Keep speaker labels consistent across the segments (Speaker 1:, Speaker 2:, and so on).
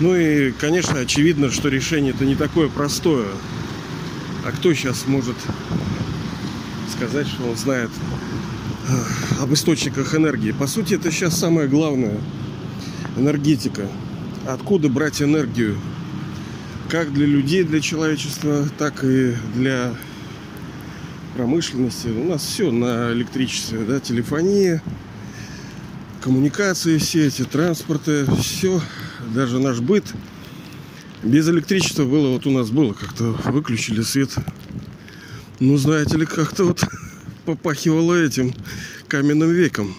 Speaker 1: Ну и, конечно, очевидно, что решение это не такое простое. А кто сейчас может сказать, что он знает э, об источниках энергии? По сути, это сейчас самое главное. Энергетика. Откуда брать энергию? Как для людей, для человечества, так и для промышленности. У нас все на электричестве, да, телефония, коммуникации все эти, транспорты, все, даже наш быт. Без электричества было, вот у нас было, как-то выключили свет. Ну, знаете ли, как-то вот попахивало этим каменным веком.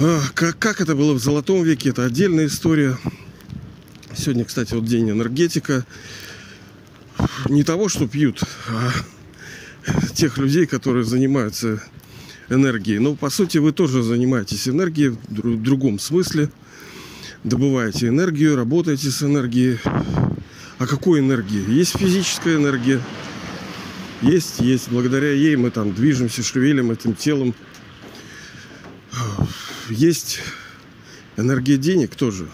Speaker 1: А, как, как это было в Золотом веке, это отдельная история. Сегодня, кстати, вот день энергетика. Не того, что пьют, а тех людей, которые занимаются энергией. Но, по сути, вы тоже занимаетесь энергией в другом смысле. Добываете энергию, работаете с энергией. А какой энергии? Есть физическая энергия. Есть, есть. Благодаря ей мы там движемся, шевелим этим телом. Есть энергия денег тоже.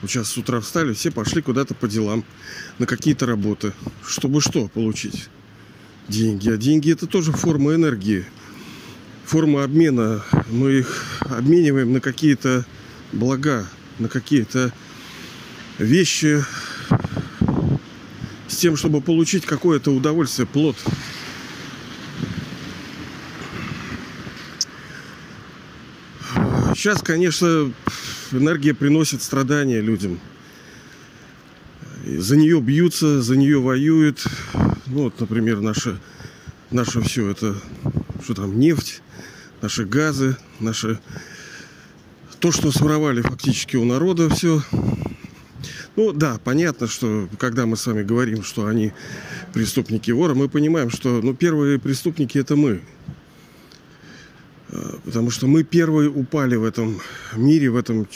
Speaker 1: Вот сейчас с утра встали, все пошли куда-то по делам, на какие-то работы. Чтобы что получить? Деньги. А деньги это тоже форма энергии. Форма обмена. Мы их обмениваем на какие-то блага, на какие-то вещи с тем, чтобы получить какое-то удовольствие, плод. Сейчас, конечно, энергия приносит страдания людям. За нее бьются, за нее воюют. Ну, вот, например, наше, наше все это, что там, нефть, наши газы, наши... То, что своровали фактически у народа все. Ну да, понятно, что когда мы с вами говорим, что они преступники воры, мы понимаем, что ну, первые преступники это мы. А, потому что мы первые упали в этом мире, в этом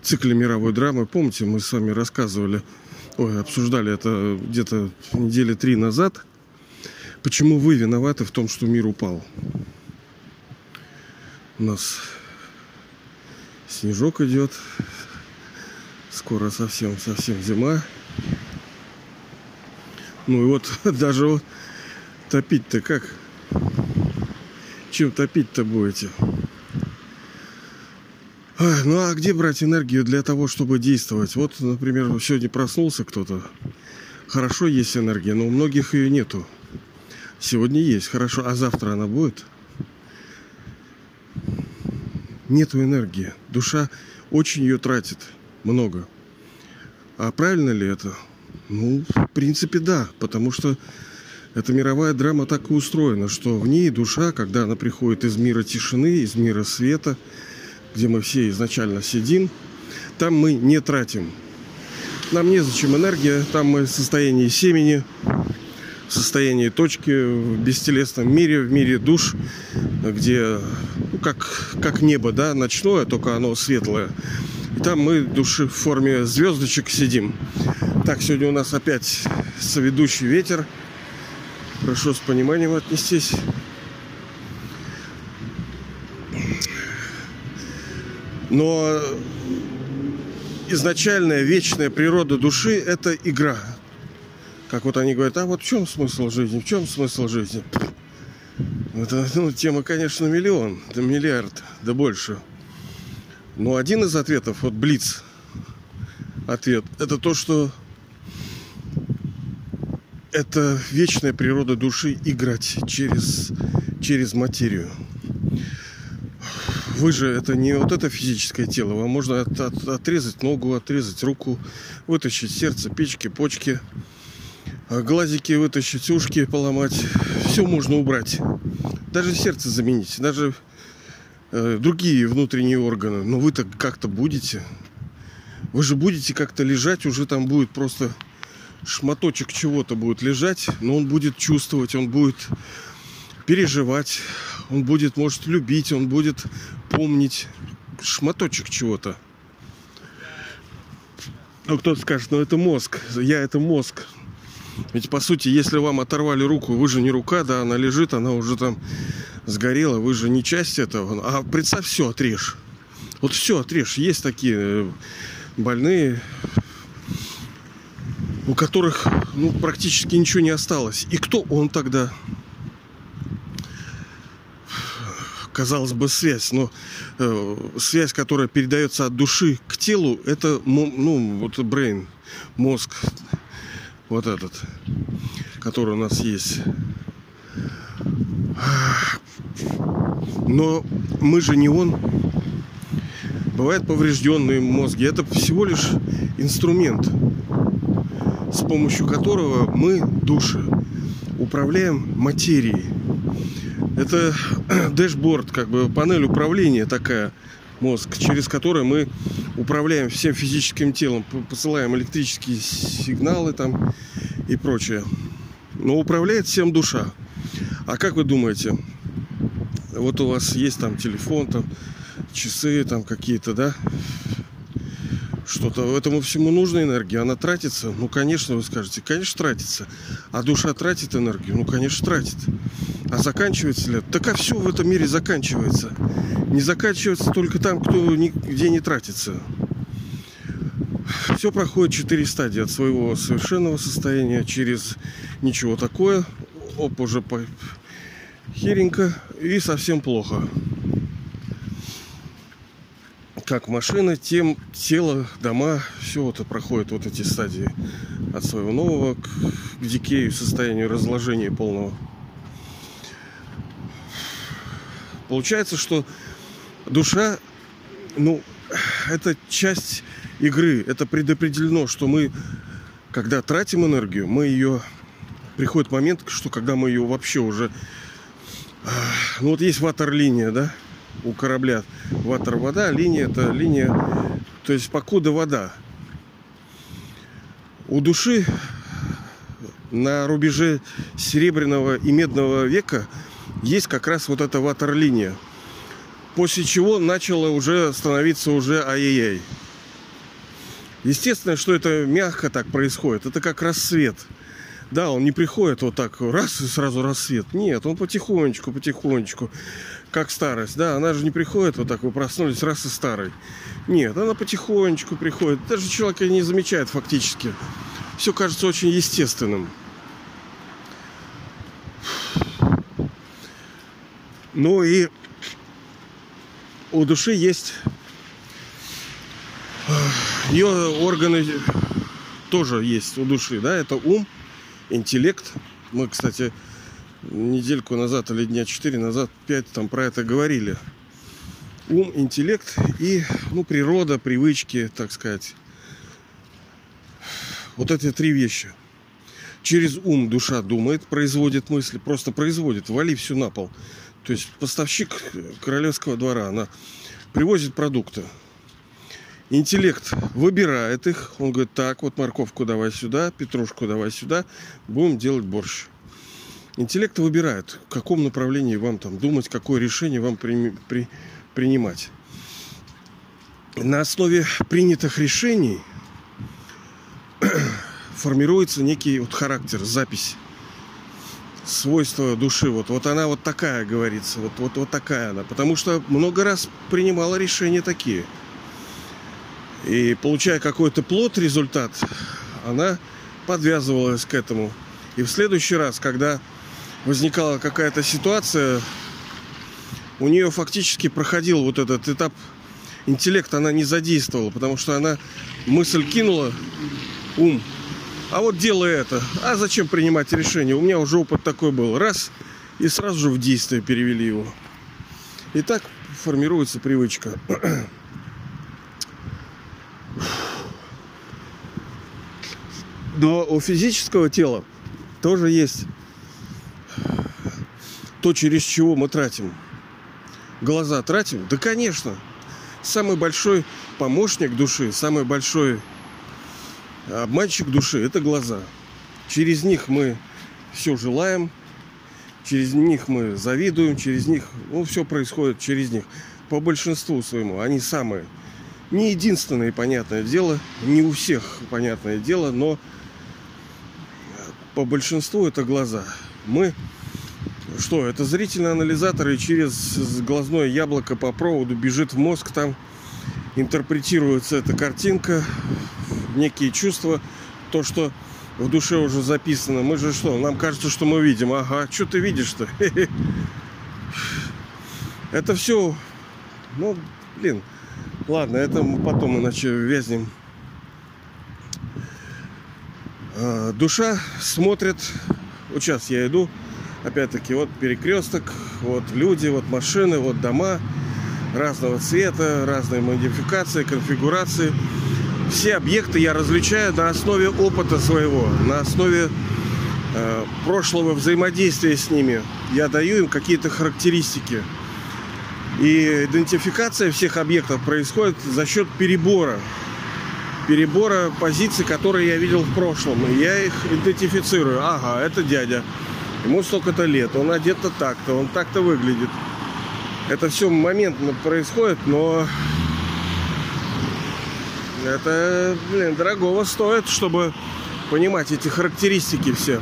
Speaker 1: цикле мировой драмы. Помните, мы с вами рассказывали, ой, обсуждали это где-то недели три назад. Почему вы виноваты в том, что мир упал? У нас снежок идет. Скоро совсем-совсем зима. Ну и вот даже вот топить-то как? Чем топить-то будете? А, ну а где брать энергию для того, чтобы действовать? Вот, например, сегодня проснулся кто-то. Хорошо есть энергия, но у многих ее нету. Сегодня есть, хорошо, а завтра она будет? Нету энергии. Душа очень ее тратит. Много. А правильно ли это? Ну, в принципе, да. Потому что эта мировая драма так и устроена, что в ней душа, когда она приходит из мира тишины, из мира света, где мы все изначально сидим, там мы не тратим. Нам незачем энергия, там мы в состоянии семени, в состоянии точки в бестелесном мире, в мире душ, где как, как небо, да, ночное, только оно светлое. И там мы души в форме звездочек сидим. Так, сегодня у нас опять соведущий ветер – Прошу с пониманием отнестись. Но изначальная вечная природа души – это игра. Как вот они говорят, а вот в чем смысл жизни, в чем смысл жизни? Это ну, тема, конечно, миллион, да миллиард, да больше. Но один из ответов, вот Блиц, ответ, это то, что это вечная природа души играть через, через материю. Вы же это не вот это физическое тело. Вам можно от, от, отрезать ногу, отрезать руку, вытащить сердце, печки, почки, а глазики вытащить, ушки поломать. Все можно убрать. Даже сердце заменить, даже э, другие внутренние органы. Но вы-то как-то будете. Вы же будете как-то лежать, уже там будет просто шматочек чего-то будет лежать, но он будет чувствовать, он будет переживать, он будет, может, любить, он будет помнить шматочек чего-то. Ну, кто-то скажет, ну это мозг, я это мозг. Ведь, по сути, если вам оторвали руку, вы же не рука, да, она лежит, она уже там сгорела, вы же не часть этого. А представь, все, отрежь. Вот все отрежь. Есть такие э, больные, у которых ну, практически ничего не осталось. И кто он тогда? казалось бы, связь, но э, связь, которая передается от души к телу, это, ну, вот брейн, мозг, вот этот, который у нас есть. Но мы же не он. Бывают поврежденные мозги. Это всего лишь инструмент, с помощью которого мы, души, управляем материей. Это дэшборд, как бы панель управления такая, мозг, через который мы управляем всем физическим телом, посылаем электрические сигналы там и прочее. Но управляет всем душа. А как вы думаете, вот у вас есть там телефон, там часы там какие-то, да? Что-то этому всему нужна энергия, она тратится? Ну, конечно, вы скажете, конечно, тратится. А душа тратит энергию? Ну, конечно, тратит. А заканчивается ли? Так а все в этом мире заканчивается. Не заканчивается только там, кто нигде не тратится. Все проходит четыре стадии от своего совершенного состояния через ничего такое, оп, уже по херенько и совсем плохо. Как машина, тем тело, дома, все это проходит вот эти стадии от своего нового к, к дикею, состоянию разложения полного. Получается, что душа, ну, это часть игры. Это предопределено, что мы, когда тратим энергию, мы ее... Приходит момент, что когда мы ее вообще уже... Ну вот есть ватер-линия, да, у корабля. Ватер-вода, линия это линия... То есть покуда вода. У души на рубеже серебряного и медного века есть как раз вот эта ватерлиния. После чего начало уже становиться уже ай-яй-яй. Естественно, что это мягко так происходит. Это как рассвет. Да, он не приходит вот так раз и сразу рассвет. Нет, он потихонечку, потихонечку. Как старость. Да, она же не приходит вот так, вы проснулись раз и старый. Нет, она потихонечку приходит. Даже человек не замечает фактически. Все кажется очень естественным. Ну и у души есть ее органы тоже есть у души, да, это ум, интеллект. Мы, кстати, недельку назад или дня четыре назад, пять там про это говорили. Ум, интеллект и, ну, природа, привычки, так сказать. Вот эти три вещи. Через ум душа думает, производит мысли, просто производит, вали все на пол. То есть поставщик королевского двора, она привозит продукты. Интеллект выбирает их. Он говорит, так, вот морковку давай сюда, петрушку давай сюда, будем делать борщ. Интеллект выбирает, в каком направлении вам там думать, какое решение вам при, при, принимать. На основе принятых решений формируется некий вот характер, запись свойства души. Вот, вот она вот такая, говорится. Вот, вот, вот такая она. Потому что много раз принимала решения такие. И получая какой-то плод, результат, она подвязывалась к этому. И в следующий раз, когда возникала какая-то ситуация, у нее фактически проходил вот этот этап интеллект, она не задействовала, потому что она мысль кинула, ум а вот делай это. А зачем принимать решение? У меня уже опыт такой был. Раз, и сразу же в действие перевели его. И так формируется привычка. Но у физического тела тоже есть то, через чего мы тратим. Глаза тратим? Да, конечно. Самый большой помощник души, самый большой Обманщик души – это глаза. Через них мы все желаем, через них мы завидуем, через них, ну, все происходит через них. По большинству своему они самые. Не единственное, понятное дело, не у всех, понятное дело, но по большинству это глаза. Мы что, это зрительный анализатор, и через глазное яблоко по проводу бежит в мозг там интерпретируется эта картинка, некие чувства, то, что в душе уже записано. Мы же что, нам кажется, что мы видим. Ага, что ты видишь-то? Это все, ну, блин, ладно, это мы потом иначе вязнем. А, душа смотрит, вот сейчас я иду, опять-таки, вот перекресток, вот люди, вот машины, вот дома разного цвета, разные модификации, конфигурации все объекты я различаю на основе опыта своего, на основе э, прошлого взаимодействия с ними. Я даю им какие-то характеристики. И идентификация всех объектов происходит за счет перебора. Перебора позиций, которые я видел в прошлом. И я их идентифицирую. Ага, это дядя. Ему столько-то лет. Он одет-то так-то. Он так-то выглядит. Это все моментно происходит, но это, блин, дорогого стоит, чтобы понимать эти характеристики все.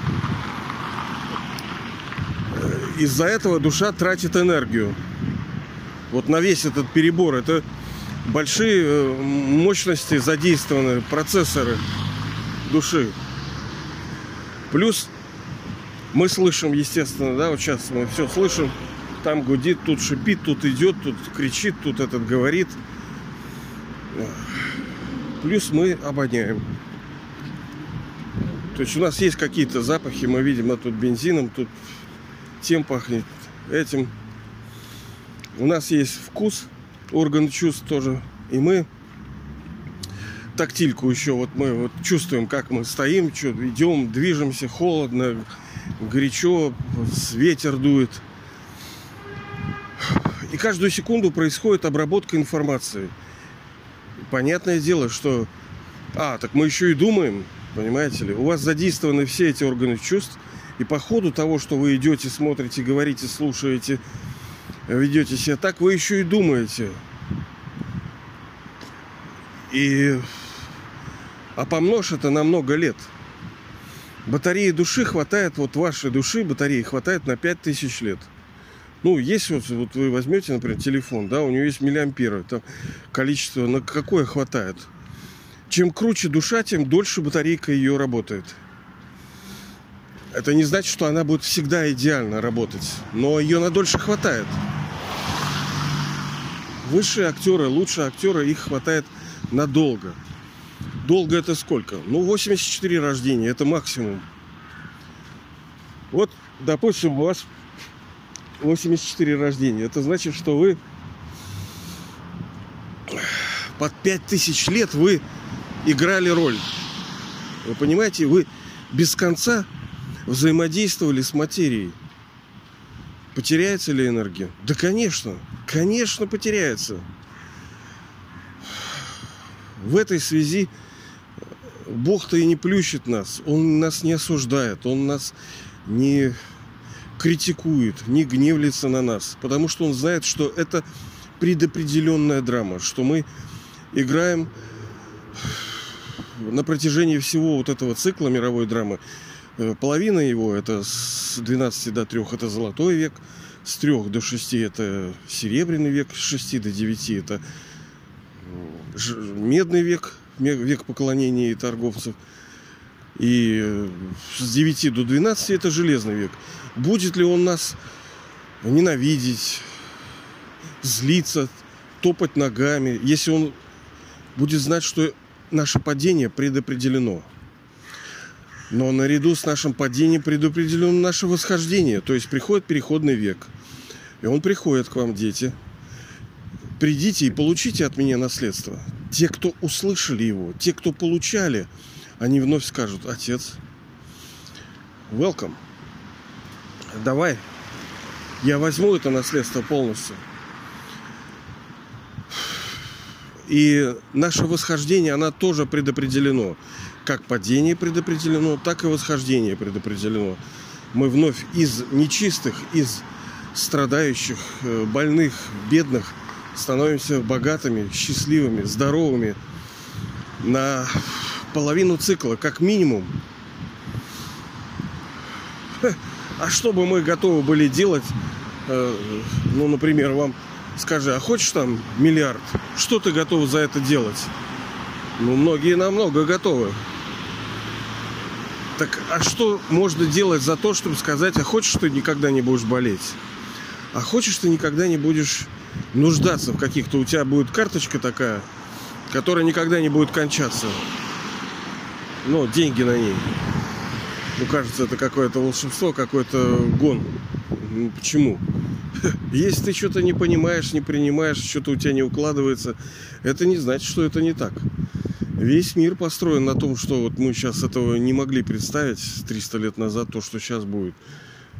Speaker 1: Из-за этого душа тратит энергию. Вот на весь этот перебор. Это большие э, мощности задействованы, процессоры души. Плюс мы слышим, естественно, да, вот сейчас мы все слышим. Там гудит, тут шипит, тут идет, тут кричит, тут этот говорит. Плюс мы обоняем. То есть у нас есть какие-то запахи, мы видим, а тут бензином, тут тем пахнет, этим. У нас есть вкус, орган чувств тоже. И мы тактильку еще, вот мы вот чувствуем, как мы стоим, что, идем, движемся, холодно, горячо, ветер дует. И каждую секунду происходит обработка информации – понятное дело, что... А, так мы еще и думаем, понимаете ли. У вас задействованы все эти органы чувств. И по ходу того, что вы идете, смотрите, говорите, слушаете, ведете себя так, вы еще и думаете. И... А помножь это на много лет. Батареи души хватает, вот вашей души батареи хватает на 5000 лет. Ну, есть вот, вот вы возьмете, например, телефон, да, у него есть миллиамперы, там количество, на какое хватает. Чем круче душа, тем дольше батарейка ее работает. Это не значит, что она будет всегда идеально работать, но ее на дольше хватает. Высшие актеры, лучшие актеры, их хватает надолго. Долго это сколько? Ну, 84 рождения, это максимум. Вот, допустим, у вас 84 рождения. Это значит, что вы под 5000 лет вы играли роль. Вы понимаете, вы без конца взаимодействовали с материей. Потеряется ли энергия? Да, конечно. Конечно, потеряется. В этой связи Бог-то и не плющит нас. Он нас не осуждает. Он нас не критикует, не гневлится на нас, потому что он знает, что это предопределенная драма, что мы играем на протяжении всего вот этого цикла мировой драмы. Э, половина его это с 12 до 3 это золотой век, с 3 до 6 это серебряный век, с 6 до 9 это медный век, век поклонения и торговцев. И э, с 9 до 12 это железный век. Будет ли он нас ненавидеть, злиться, топать ногами, если он будет знать, что наше падение предопределено. Но наряду с нашим падением предопределено наше восхождение. То есть приходит переходный век. И он приходит к вам, дети. Придите и получите от меня наследство. Те, кто услышали его, те, кто получали, они вновь скажут, отец, welcome давай, я возьму это наследство полностью. И наше восхождение, оно тоже предопределено. Как падение предопределено, так и восхождение предопределено. Мы вновь из нечистых, из страдающих, э, больных, бедных становимся богатыми, счастливыми, здоровыми на половину цикла, как минимум. А что бы мы готовы были делать, э, ну, например, вам Скажи, а хочешь там миллиард? Что ты готов за это делать? Ну, многие намного готовы. Так, а что можно делать за то, чтобы сказать, а хочешь ты никогда не будешь болеть? А хочешь ты никогда не будешь нуждаться в каких-то... У тебя будет карточка такая, которая никогда не будет кончаться. Ну, деньги на ней. Ну, кажется, это какое-то волшебство, какой-то гон. Ну, почему? Если ты что-то не понимаешь, не принимаешь, что-то у тебя не укладывается, это не значит, что это не так. Весь мир построен на том, что вот мы сейчас этого не могли представить 300 лет назад, то, что сейчас будет.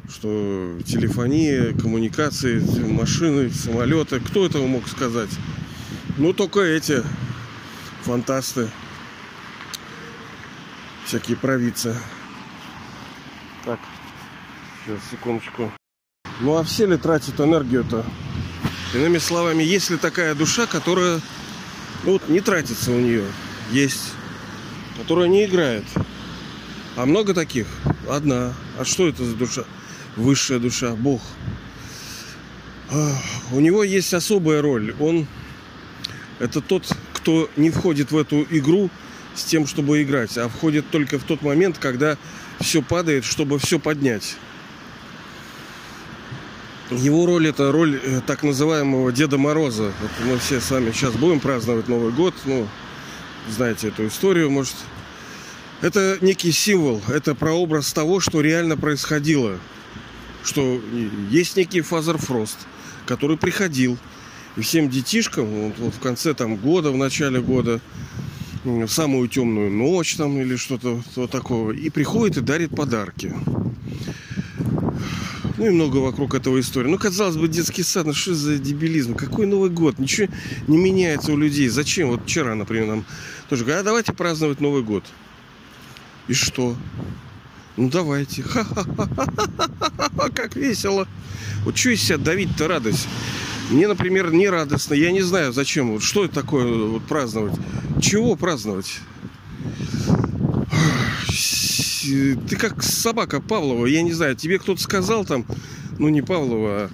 Speaker 1: Что телефония, коммуникации, машины, самолеты. Кто этого мог сказать? Ну, только эти фантасты. Всякие провидцы. Так, сейчас, секундочку. Ну а все ли тратят энергию-то? Иными словами, есть ли такая душа, которая ну, вот не тратится у нее? Есть. Которая не играет. А много таких? Одна. А что это за душа? Высшая душа, Бог. У него есть особая роль. Он это тот, кто не входит в эту игру с тем, чтобы играть, а входит только в тот момент, когда все падает, чтобы все поднять. Его роль это роль э, так называемого Деда Мороза. Вот мы все с вами сейчас будем праздновать Новый год. Ну, знаете эту историю, может. Это некий символ, это прообраз того, что реально происходило. Что есть некий Father Frost, который приходил и всем детишкам вот, вот в конце там года, в начале года, в самую темную ночь там или что-то вот такого, и приходит и дарит подарки. Ну и много вокруг этого истории. Ну, казалось бы, детский сад, ну что за дебилизм? Какой Новый год? Ничего не меняется у людей. Зачем? Вот вчера, например, нам тоже говорят, а давайте праздновать Новый год. И что? Ну давайте. Ха-ха-ха, как весело. Вот что из себя давить-то радость? Мне, например, не радостно. Я не знаю, зачем. Что это такое вот, праздновать? Чего праздновать? ты как собака Павлова, я не знаю, тебе кто-то сказал там, ну не Павлова,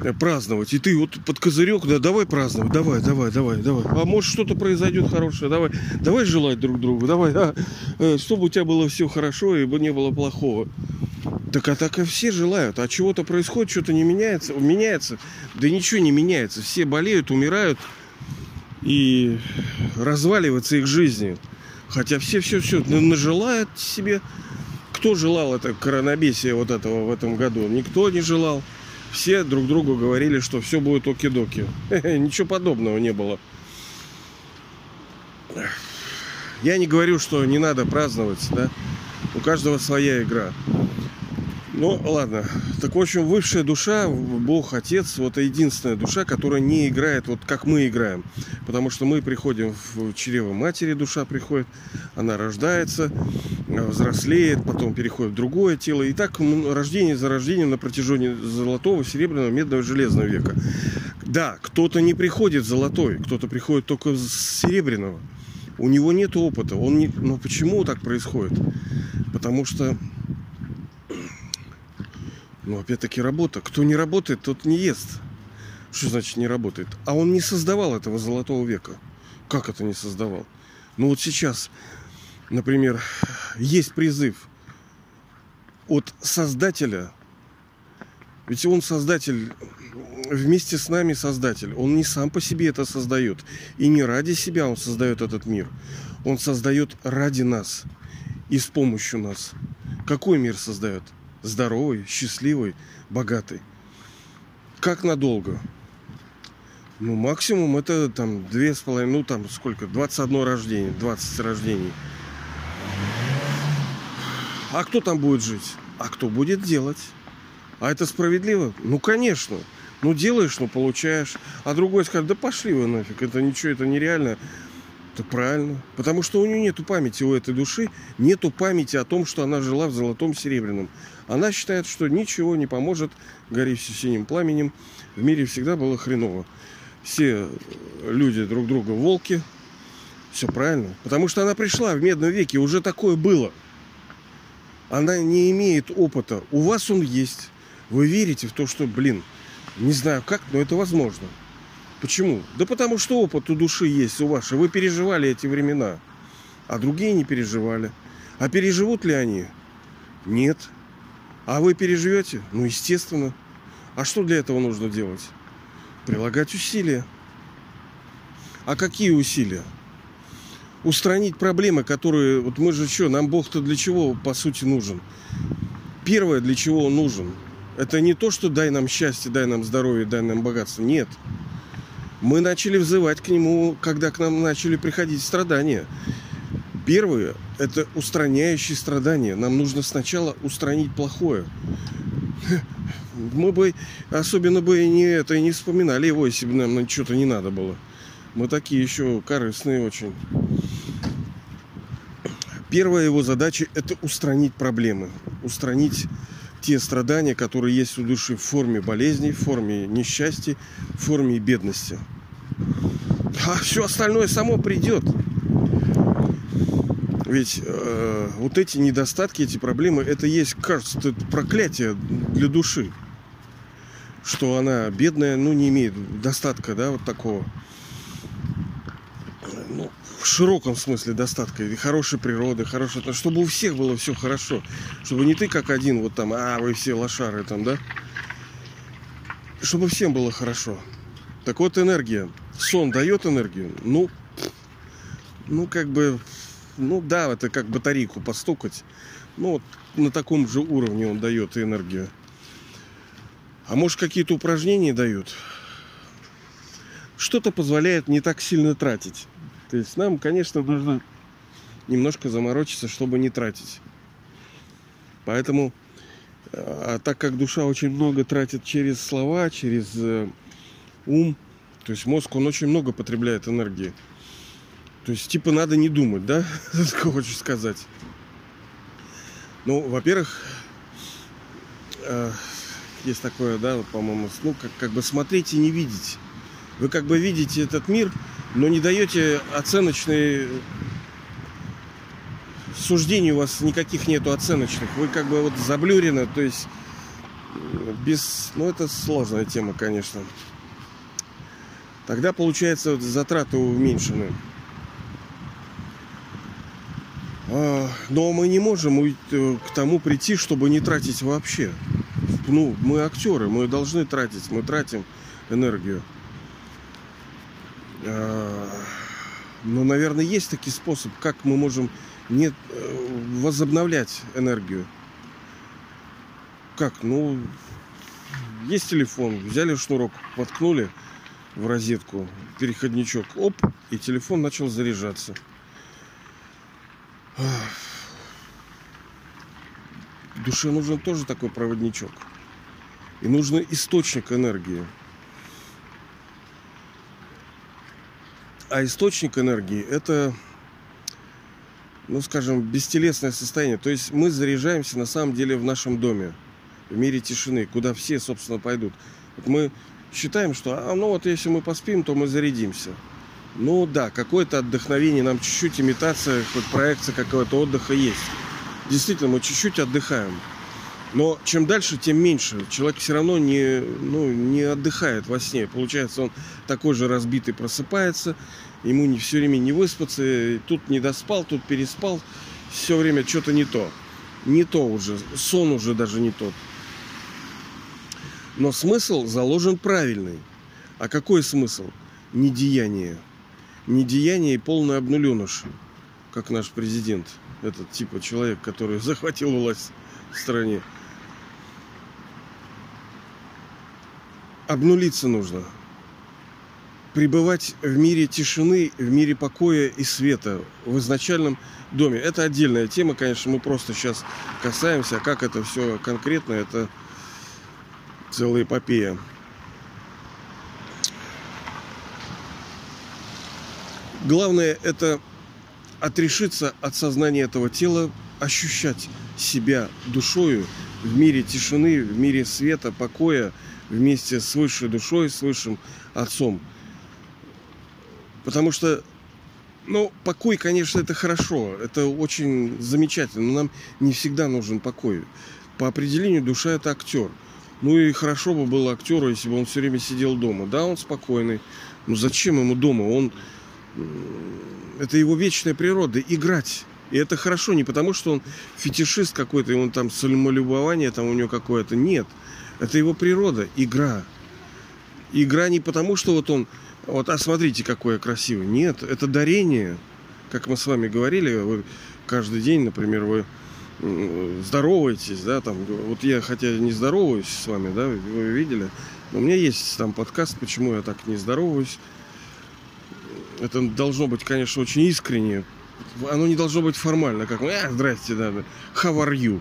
Speaker 1: а праздновать. И ты вот под козырек, да, давай праздновать, давай, давай, давай, давай. А может что-то произойдет хорошее, давай, давай желать друг другу, давай, а, э, чтобы у тебя было все хорошо и не было плохого. Так а так и все желают. А чего-то происходит, что-то не меняется, меняется. Да ничего не меняется. Все болеют, умирают и разваливается их жизни. Хотя все все все нажелают себе кто желал это коронабесие вот этого в этом году? Никто не желал. Все друг другу говорили, что все будет оки-доки. Ничего подобного не было. Я не говорю, что не надо праздновать, да. У каждого своя игра. Ну, ладно. Так, в общем, высшая душа, Бог, Отец, вот единственная душа, которая не играет вот как мы играем. Потому что мы приходим в чрево матери, душа приходит, она рождается, взрослеет, потом переходит в другое тело. И так рождение за рождением на протяжении золотого, серебряного, медного, железного века. Да, кто-то не приходит золотой, кто-то приходит только с серебряного. У него нет опыта. Он не... Но почему так происходит? Потому что ну, опять-таки работа. Кто не работает, тот не ест. Что значит не работает? А он не создавал этого золотого века. Как это не создавал? Ну вот сейчас, например, есть призыв от создателя. Ведь он создатель, вместе с нами создатель. Он не сам по себе это создает. И не ради себя он создает этот мир. Он создает ради нас и с помощью нас. Какой мир создает? Здоровый, счастливый, богатый. Как надолго? Ну, максимум это там две с половиной, ну там сколько, 21 рождение, 20 рождений. А кто там будет жить? А кто будет делать? А это справедливо? Ну, конечно. Ну, делаешь, ну, получаешь. А другой скажет, да пошли вы нафиг, это ничего, это нереально. Это правильно. Потому что у нее нету памяти у этой души, нету памяти о том, что она жила в золотом серебряном. Она считает, что ничего не поможет, гори синим пламенем. В мире всегда было хреново. Все люди друг друга волки. Все правильно. Потому что она пришла в медном веке, уже такое было. Она не имеет опыта. У вас он есть. Вы верите в то, что, блин, не знаю как, но это возможно. Почему? Да потому что опыт у души есть у вашей. Вы переживали эти времена, а другие не переживали. А переживут ли они? Нет. А вы переживете? Ну, естественно. А что для этого нужно делать? Прилагать усилия. А какие усилия? Устранить проблемы, которые... Вот мы же что, нам Бог-то для чего, по сути, нужен? Первое, для чего он нужен, это не то, что дай нам счастье, дай нам здоровье, дай нам богатство. Нет. Мы начали взывать к нему, когда к нам начали приходить страдания. Первое – это устраняющие страдания. Нам нужно сначала устранить плохое. Мы бы, особенно бы не это и не вспоминали его, если бы нам что-то не надо было. Мы такие еще корыстные очень. Первая его задача – это устранить проблемы, устранить те страдания, которые есть у души в форме болезней, в форме несчастья, в форме бедности. А все остальное само придет. Ведь э, вот эти недостатки, эти проблемы, это есть, кажется, это проклятие для души. Что она бедная, ну, не имеет достатка, да, вот такого. Ну, в широком смысле достатка. И хорошей природы, хорошей... Чтобы у всех было все хорошо. Чтобы не ты как один, вот там, а, вы все лошары там, да? Чтобы всем было хорошо. Так вот, энергия. Сон дает энергию? Ну, ну, как бы ну да, это как батарейку постукать. Ну вот на таком же уровне он дает энергию. А может какие-то упражнения дают? Что-то позволяет не так сильно тратить. То есть нам, конечно, нужно немножко заморочиться, чтобы не тратить. Поэтому, а так как душа очень много тратит через слова, через э, ум, то есть мозг, он очень много потребляет энергии. То есть, типа, надо не думать, да? Что хочешь сказать? Ну, во-первых, э, есть такое, да, по-моему, ну, как, как бы смотреть и не видеть. Вы как бы видите этот мир, но не даете оценочные суждений у вас никаких нету оценочных. Вы как бы вот заблюрены, то есть без... Ну, это сложная тема, конечно. Тогда, получается, затраты уменьшены. А, но мы не можем э, к тому прийти, чтобы не тратить вообще. Ну, мы актеры, мы должны тратить, мы тратим энергию. А, но, наверное, есть таки способ, как мы можем не э, возобновлять энергию. Как? Ну, есть телефон, взяли шнурок, воткнули в розетку, переходничок, оп, и телефон начал заряжаться. Душе нужен тоже такой проводничок. И нужен источник энергии. А источник энергии это, ну скажем, бестелесное состояние. То есть мы заряжаемся на самом деле в нашем доме, в мире тишины, куда все, собственно, пойдут. Вот мы считаем, что, а, ну вот если мы поспим, то мы зарядимся. Ну да, какое-то отдохновение, нам чуть-чуть имитация, хоть проекция какого-то отдыха есть. Действительно, мы чуть-чуть отдыхаем. Но чем дальше, тем меньше. Человек все равно не, ну, не отдыхает во сне. Получается, он такой же разбитый просыпается, ему не все время не выспаться, тут не доспал, тут переспал, все время что-то не то. Не то уже, сон уже даже не тот. Но смысл заложен правильный. А какой смысл? Недеяние недеяние и полный обнуленыш, как наш президент, этот типа человек, который захватил власть в стране. Обнулиться нужно. Пребывать в мире тишины, в мире покоя и света, в изначальном доме. Это отдельная тема, конечно, мы просто сейчас касаемся, а как это все конкретно, это целая эпопея. Главное это отрешиться от сознания этого тела, ощущать себя душою в мире тишины, в мире света, покоя, вместе с высшей душой, с высшим отцом. Потому что, ну, покой, конечно, это хорошо, это очень замечательно, но нам не всегда нужен покой. По определению душа это актер. Ну и хорошо бы было актеру, если бы он все время сидел дома. Да, он спокойный. Ну зачем ему дома? Он... Это его вечная природа. Играть. И это хорошо не потому, что он фетишист какой-то, и он там самолюбование там у него какое-то. Нет. Это его природа. Игра. Игра не потому, что вот он... Вот, а смотрите, какой я красивый. Нет, это дарение. Как мы с вами говорили, вы каждый день, например, вы здороваетесь, да, там, вот я хотя не здороваюсь с вами, да, вы видели, но у меня есть там подкаст, почему я так не здороваюсь. Это должно быть, конечно, очень искренне. Оно не должно быть формально, как, э, здрасте, да, how are you?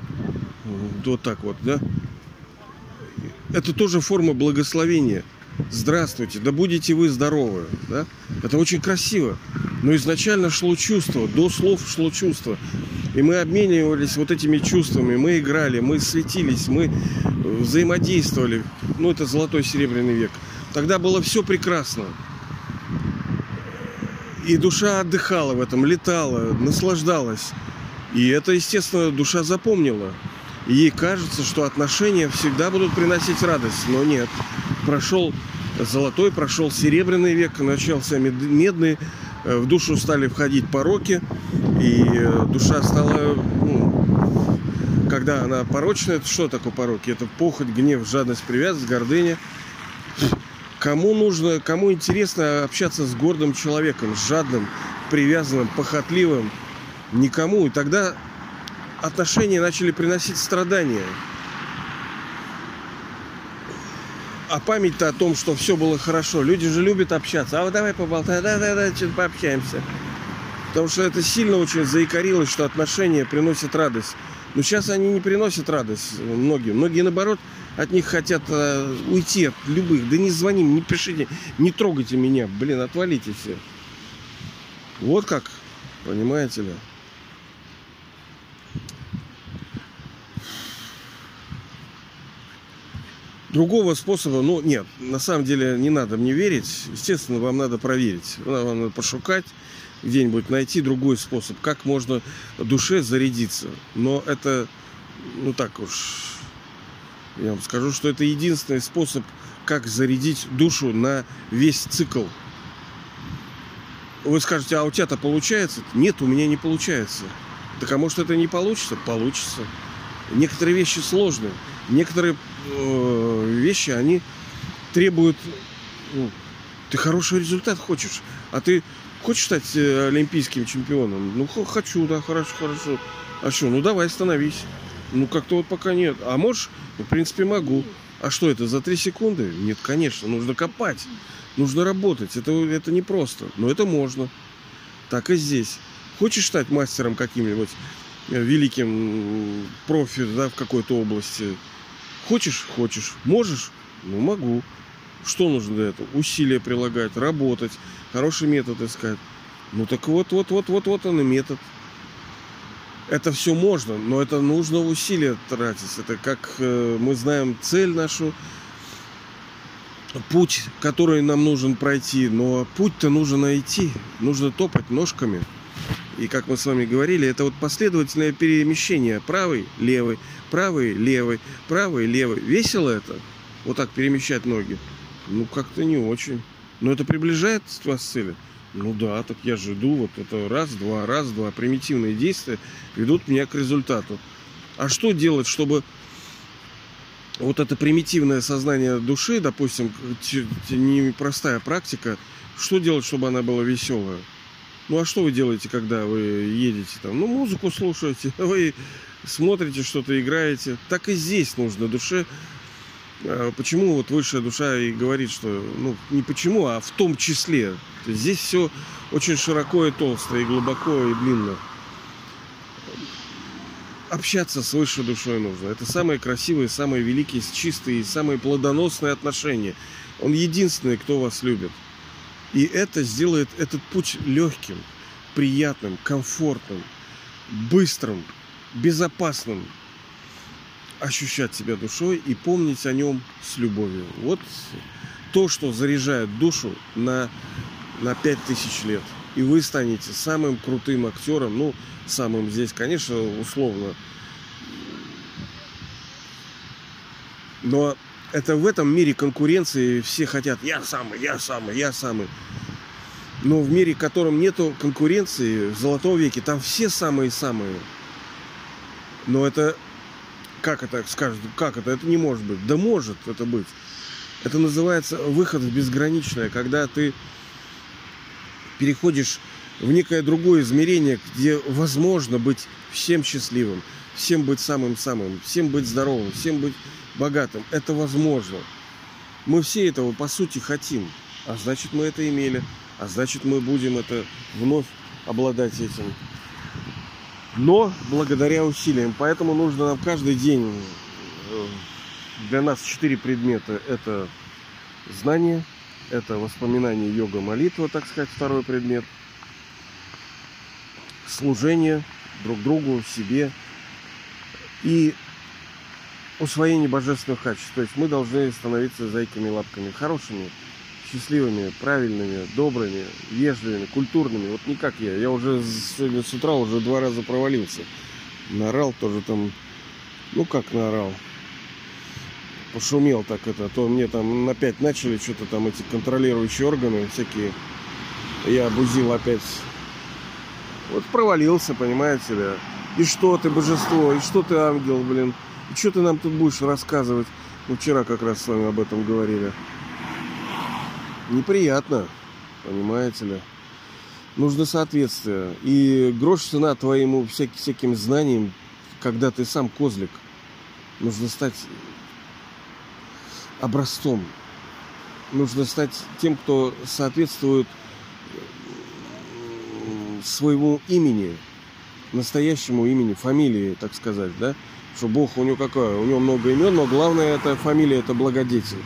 Speaker 1: Вот так вот, да. Это тоже форма благословения. Здравствуйте, да будете вы здоровы, да. Это очень красиво. Но изначально шло чувство, до слов шло чувство. И мы обменивались вот этими чувствами, мы играли, мы светились, мы э, взаимодействовали. Ну, это золотой серебряный век. Тогда было все прекрасно. И душа отдыхала в этом, летала, наслаждалась. И это, естественно, душа запомнила. И ей кажется, что отношения всегда будут приносить радость. Но нет. Прошел золотой, прошел серебряный век, начался медный. Э, в душу стали входить пороки. И э, душа стала, ну, когда она порочная, это что такое пороки? Это похоть, гнев, жадность, привязанность, гордыня. Кому нужно, кому интересно общаться с гордым человеком, с жадным, привязанным, похотливым? Никому. И тогда отношения начали приносить страдания. А память-то о том, что все было хорошо. Люди же любят общаться. А вот давай поболтаем, да, да, да, что-то пообщаемся. Потому что это сильно очень заикарилось, что отношения приносят радость. Но сейчас они не приносят радость многим. Многие, наоборот, от них хотят э, уйти от любых. Да не звони, не пишите, не трогайте меня. Блин, отвалите все. Вот как, понимаете ли. Другого способа, ну нет, на самом деле не надо мне верить. Естественно, вам надо проверить. Вам надо пошукать, где-нибудь найти другой способ, как можно душе зарядиться. Но это, ну так уж, я вам скажу, что это единственный способ, как зарядить душу на весь цикл. Вы скажете, а у тебя-то получается? Нет, у меня не получается. Так а может это не получится? Получится. Некоторые вещи сложные. Некоторые вещи, они требуют... Ну, ты хороший результат хочешь, а ты Хочешь стать э, олимпийским чемпионом? Ну, хочу, да, хорошо, хорошо. А что, ну давай, становись. Ну, как-то вот пока нет. А можешь? Ну, в принципе, могу. А что это, за три секунды? Нет, конечно, нужно копать. Нужно работать. Это, это непросто. Но это можно. Так и здесь. Хочешь стать мастером каким-нибудь э, великим профи да, в какой-то области? Хочешь? Хочешь. Можешь? Ну, могу. Что нужно для этого? Усилия прилагать, работать, хороший метод искать. Ну так вот, вот, вот, вот, вот он и метод. Это все можно, но это нужно усилия тратить. Это как э, мы знаем цель нашу, путь, который нам нужен пройти. Но путь-то нужно найти, нужно топать ножками. И как мы с вами говорили, это вот последовательное перемещение. Правый, левый, правый, левый, правый, левый. Весело это? Вот так перемещать ноги. Ну, как-то не очень. Но это приближает вас к цели? Ну да, так я же иду, вот это раз, два, раз, два. Примитивные действия ведут меня к результату. А что делать, чтобы вот это примитивное сознание души, допустим, непростая практика, что делать, чтобы она была веселая? Ну а что вы делаете, когда вы едете там? Ну, музыку слушаете, вы смотрите что-то, играете. Так и здесь нужно душе а почему вот высшая душа и говорит, что, ну, не почему, а в том числе. То есть здесь все очень широко и толсто, и глубоко, и длинно. Общаться с высшей душой нужно. Это самые красивые, самые великие, чистые, самые плодоносные отношения. Он единственный, кто вас любит. И это сделает этот путь легким, приятным, комфортным, быстрым, безопасным, ощущать себя душой и помнить о нем с любовью. Вот то, что заряжает душу на, на 5000 лет. И вы станете самым крутым актером, ну, самым здесь, конечно, условно. Но это в этом мире конкуренции все хотят «я самый, я самый, я самый». Но в мире, в котором нету конкуренции, в золотом веке, там все самые-самые. Но это, как это скажут, как это? Это не может быть. Да может это быть. Это называется выход в безграничное, когда ты переходишь в некое другое измерение, где возможно быть всем счастливым, всем быть самым-самым, всем быть здоровым, всем быть богатым. Это возможно. Мы все этого по сути хотим. А значит, мы это имели. А значит, мы будем это вновь обладать этим. Но благодаря усилиям. Поэтому нужно нам каждый день э, для нас четыре предмета. Это знание, это воспоминание, йога, молитва, так сказать, второй предмет. Служение друг другу, себе. И усвоение божественных качеств. То есть мы должны становиться зайками лапками хорошими, счастливыми, правильными, добрыми, вежливыми, культурными. Вот не как я. Я уже сегодня с утра уже два раза провалился. Наорал тоже там, ну как наорал, пошумел так это, а то мне там опять начали что-то там эти контролирующие органы всякие. Я обузил опять. Вот провалился, понимаете ли. И что ты божество, и что ты ангел, блин. И что ты нам тут будешь рассказывать? Мы вчера как раз с вами об этом говорили. Неприятно, понимаете ли. Нужно соответствие. И грош цена твоему всяким, всяким знаниям, когда ты сам козлик. Нужно стать образцом. Нужно стать тем, кто соответствует своему имени, настоящему имени, фамилии, так сказать, да? Что Бог у него какой? У него много имен, но главное это фамилия, это благодетель.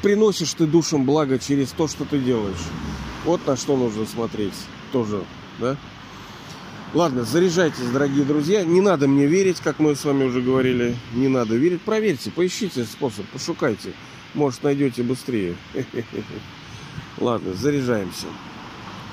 Speaker 1: Приносишь ты душам благо через то, что ты делаешь. Вот на что нужно смотреть тоже, да? Ладно, заряжайтесь, дорогие друзья. Не надо мне верить, как мы с вами уже говорили. Не надо верить. Проверьте, поищите способ, пошукайте. Может, найдете быстрее. Ладно, заряжаемся.